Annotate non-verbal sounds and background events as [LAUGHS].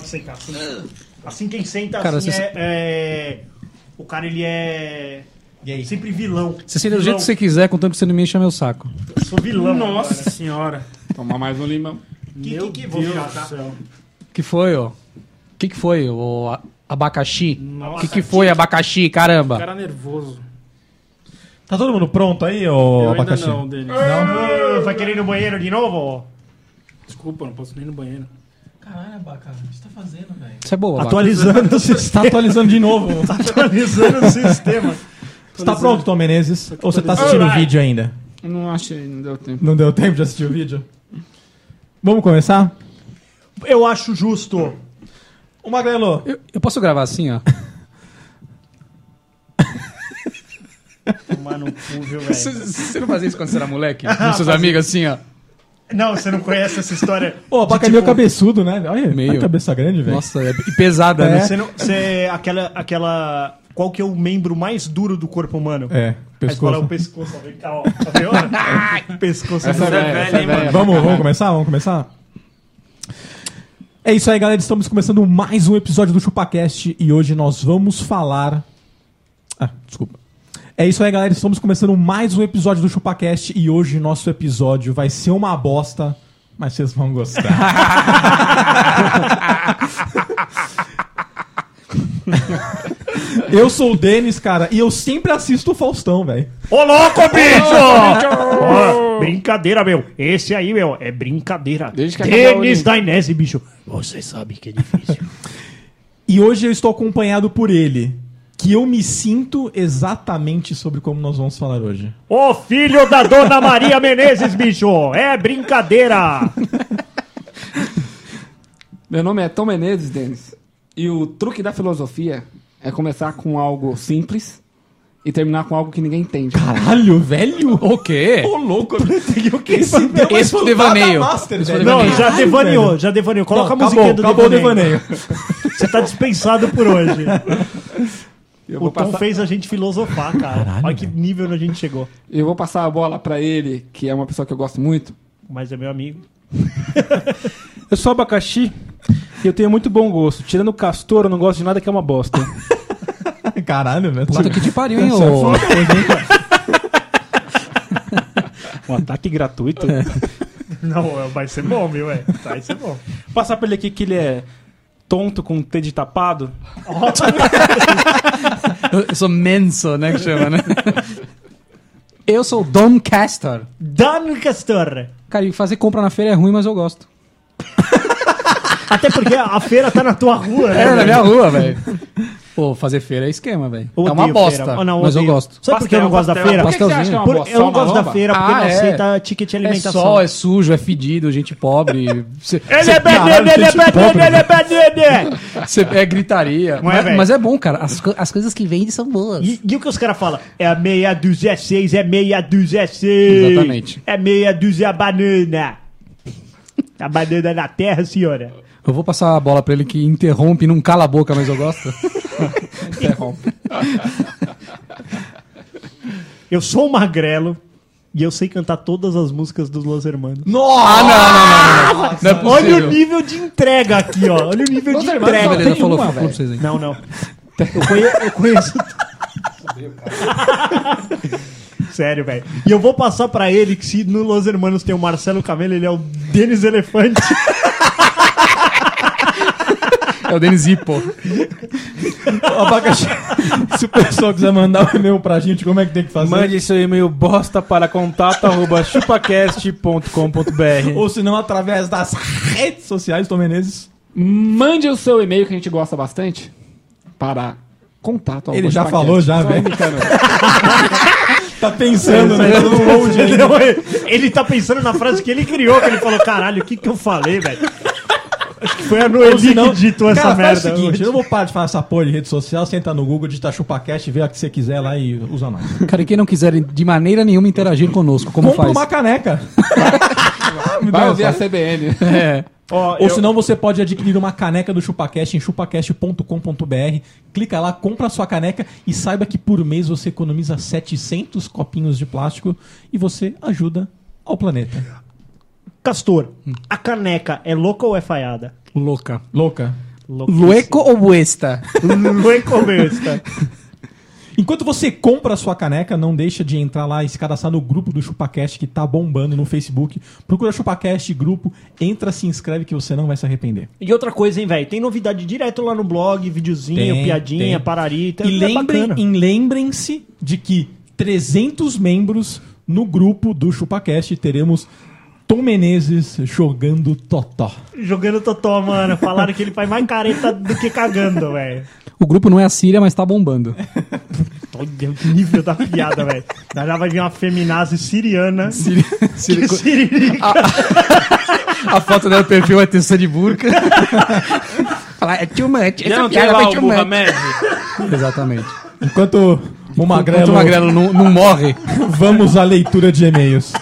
Pode sentar assim. Assim quem senta Cara, assim você- é, é- O cara, ele é. Gay. Sempre vilão. Você senta do jeito que você quiser, contanto que você não me enche meu saco. Eu sou vilão. Nossa senhora. Tomar mais um limão. Que, Meu que, que vou Deus virar, do tá? céu. que foi, ó? que que foi, o a- abacaxi? Nossa. que que foi, abacaxi? Caramba. Cara nervoso. Tá todo mundo pronto aí, ô Eu ainda abacaxi? não, Denis. Ah, Vai querer ir no banheiro de novo? Desculpa, não posso nem ir no banheiro. Caralho, abacaxi, o que você tá fazendo, velho? Isso é boa. Atualizando [LAUGHS] o Tá sistema. atualizando de novo. [LAUGHS] Atualizando o sistema. Você tá pronto, Tom Menezes? Ou você tá assistindo o vídeo ainda? Não achei, não deu tempo. Não deu tempo de assistir o vídeo? Vamos começar? Eu acho justo. Ô Magrelo, Eu, eu posso gravar assim, ó? [LAUGHS] Tomar no cu, viu, Você, velho? você não fazia isso quando você era moleque? Com seus amigos assim, ó? Não, você não conhece essa história. [LAUGHS] Ô, o de, abacaxi é meio cabeçudo, né? Olha, Meio. Meio. cabeça grande, velho. Nossa, é- e pesada, É. né? Você não. Você. Aquela. aquela qual que é o membro mais duro do corpo humano? É, Aí você fala o pescoço. pescoço, vem cá, ó. Tá vendo? [LAUGHS] [LAUGHS] Pescoço Essa é velha, essa é velha. Vamos, vamos começar? Vamos começar? É isso aí, galera. Estamos começando mais um episódio do ChupaCast e hoje nós vamos falar. Ah, desculpa. É isso aí, galera. Estamos começando mais um episódio do ChupaCast e hoje nosso episódio vai ser uma bosta, mas vocês vão gostar. eu sou o Denis, cara, e eu sempre assisto o Faustão, velho. Ô, louco, bicho! [LAUGHS] Ó, brincadeira, meu. Esse aí, meu, é brincadeira. Desde que acabou a Denis Olimpíada. da Inés, bicho. Você sabe que é difícil. E hoje eu estou acompanhado por ele, que eu me sinto exatamente sobre como nós vamos falar hoje. Ô, filho da Dona Maria Menezes, bicho. É brincadeira. [LAUGHS] Meu nome é Tom Menezes, Denis. E o truque da filosofia é começar com algo simples e terminar com algo que ninguém entende. Caralho, velho! O quê? Ô, louco! Esse, foi o devaneio. Master, Esse foi velho. o Não, devaneio. já Caralho, devaneou, velho. já devaneou. Coloca Não, a musiquinha do acabou, acabou devaneio. o devaneio. Você tá dispensado por hoje. [LAUGHS] Eu O vou, Tom passar, fez a gente filosofar, cara. Caralho, Olha que nível a gente chegou. eu vou passar a bola pra ele, que é uma pessoa que eu gosto muito. Mas é meu amigo. Eu sou abacaxi e eu tenho muito bom gosto. Tirando o castor, eu não gosto de nada que é uma bosta. [LAUGHS] Caralho, velho. Puta que te pariu, hein, é ô. Um ataque gratuito. Não, vai ser bom, viu, é? Vai ser bom. Passar pra ele aqui que ele é tonto com o T de tapado. Eu [LAUGHS] eu sou menso, né, que chama, né? [LAUGHS] Eu sou o Don Castor. Dan Castor. Cara, e fazer compra na feira é ruim, mas eu gosto. [LAUGHS] Até porque a feira tá na tua rua, né? É, na minha rua, velho. Pô, fazer feira é esquema, velho. É uma bosta. Oh, não, mas eu gosto. Sabe por que eu não gosto da feira? Por que, que você acha que é uma Por- boa? eu não gosto da feira porque Ah, não é. aceita ticket de É alimentação. só, é sujo, é fedido, gente pobre. [LAUGHS] Cê, Ele cê- é caralho, banana, ele é banana, ele é banana. [LAUGHS] cê- é gritaria. É, mas, é bom, cara. As, co- as coisas que vendem são boas. E, e o que os caras falam? É a meia dúzia seis, é meia dúzia seis. Exatamente. É meia dúzia banana. A banana na terra, senhora. Eu vou passar a bola pra ele que interrompe, não cala a boca, mas eu gosto. [LAUGHS] [LAUGHS] Interrompe. Eu sou um magrelo e eu sei cantar todas as músicas dos Los Hermanos. Nossa! Ah, não, não, não, não. Não é Olha o nível de entrega aqui, ó. Olha o nível de Los Hermanos entrega. tem falou, uma, falou pra vocês aí. Não, não. Eu conheço. Eu conheço... [LAUGHS] Sério, velho. E eu vou passar pra ele que se no Los Hermanos tem o Marcelo Camelo, ele é o Denis Elefante. [LAUGHS] É o Denis Hippo. Ô, Abacaxi, se o pessoal quiser mandar um e-mail pra gente, como é que tem que fazer? Mande seu e-mail bosta para contato arroba chupacast.com.br. Ou se não, através das redes sociais, Tom Menezes. Mande o seu e-mail que a gente gosta bastante para contato. Ele já falou, já, velho. [LAUGHS] Tá pensando, né? Tá [LAUGHS] ele tá pensando na frase que ele criou, que ele falou, caralho, o que que eu falei, velho? Acho que foi a Noeli que ditou essa Cara, merda. faz o seguinte, hoje. eu não vou parar de falar essa porra de rede social, você entra no Google, digita ChupaCast, vê a que você quiser lá e usa nós. Cara, e quem não quiser de maneira nenhuma interagir conosco, como Compra faz? uma caneca. [LAUGHS] Vai dá ouvir a essa. CBN. É. Ó, Ou eu- senão você pode adquirir uma caneca do ChupaCast em chupacast.com.br. Clica lá, compra a sua caneca e saiba que por mês você economiza 700 copinhos de plástico e você ajuda ao planeta. Castor, a caneca é louca ou é falhada? Louca. Louca. Lueco ou Buesta? [LAUGHS] Lueco besta. Enquanto você compra a sua caneca, não deixa de entrar lá e se cadastrar no grupo do ChupaCast que tá bombando no Facebook. Procura ChupaCast grupo, entra, se inscreve que você não vai se arrepender. E outra coisa, hein, velho? Tem novidade direto lá no blog, videozinho, Tem, piadinha, tem. pararita. E é lembrem, bacana. e lembrem-se de que 300 membros no grupo do ChupaCast teremos Tom Menezes jogando Totó. Jogando Totó, mano. Falaram que ele faz mais careta do que cagando, velho. O grupo não é a Síria, mas tá bombando. [LAUGHS] Olha o nível da piada, velho. Já vai vir uma feminazi siriana. Síria- Que siririca. a foto dela perfil é texto de burca. Falar, é too much. Essa não piada o too much. Exatamente. Enquanto o Enquanto Magrelo, o Magrelo não, não morre, vamos à leitura de e-mails.